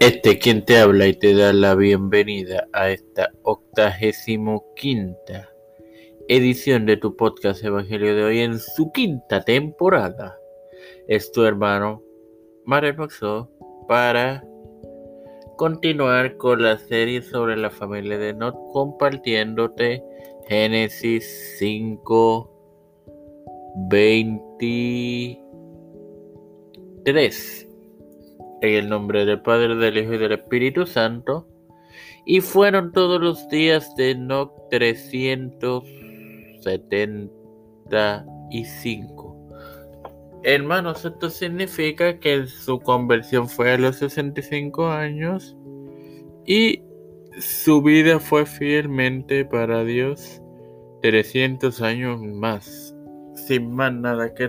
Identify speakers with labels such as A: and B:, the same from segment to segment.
A: Este quien te habla y te da la bienvenida a esta octagésimo quinta edición de tu podcast Evangelio de hoy en su quinta temporada. Es tu hermano Mario Maxo para continuar con la serie sobre la familia de Not compartiéndote Génesis 5 23 en el nombre del Padre, del Hijo y del Espíritu Santo. Y fueron todos los días de Enoch 375. Hermanos, esto significa que su conversión fue a los 65 años y su vida fue fielmente para Dios 300 años más. Sin más nada que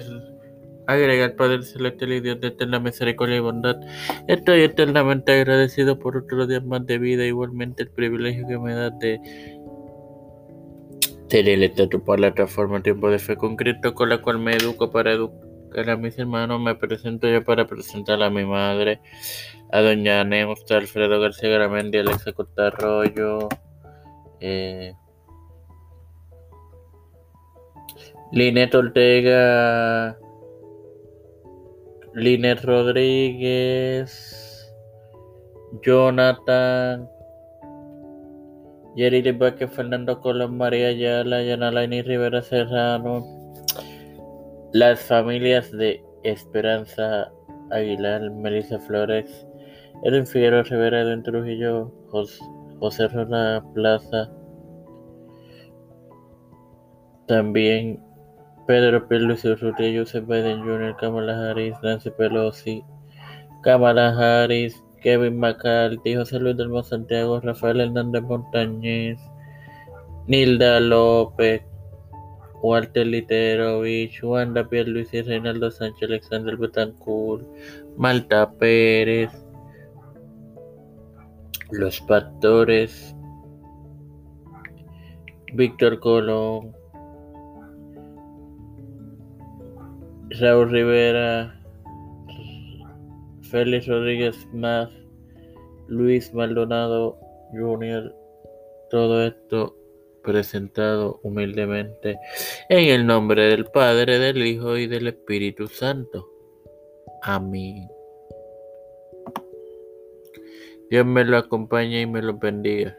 A: Agregar Padre Celestial y Dios de eterna misericordia y bondad. Estoy eternamente agradecido por otro día más de vida, igualmente el privilegio que me da de tener tu plataforma Tiempo de Fe concreto con la cual me educo para educar a mis hermanos. Me presento yo para presentar a mi madre, a doña Neusta, Alfredo García Garamendi, Alexa Cotarroyo, eh, Linet Ortega. Liner Rodríguez, Jonathan, Jerry Libaque, Fernando Colón, María Ayala, Yanalaini Rivera Serrano, las familias de Esperanza Aguilar, Melissa Flores, Edwin Figueroa Rivera, Edwin Trujillo, José, José Plaza, también Pedro Pierluisi Urrutia, Joseph Biden Jr., Kamala Harris, Nancy Pelosi, Kamala Harris, Kevin McCarthy, José Luis del Santiago, Rafael Hernández Montañez, Nilda López, Walter Literovich, Wanda Pierluisi, Reinaldo Sánchez, Alexander Betancourt, Malta Pérez, Los Pastores, Víctor Colón, Raúl Rivera, Félix Rodríguez más, Luis Maldonado Jr., todo esto presentado humildemente en el nombre del Padre, del Hijo y del Espíritu Santo. Amén. Dios me lo acompañe y me lo bendiga.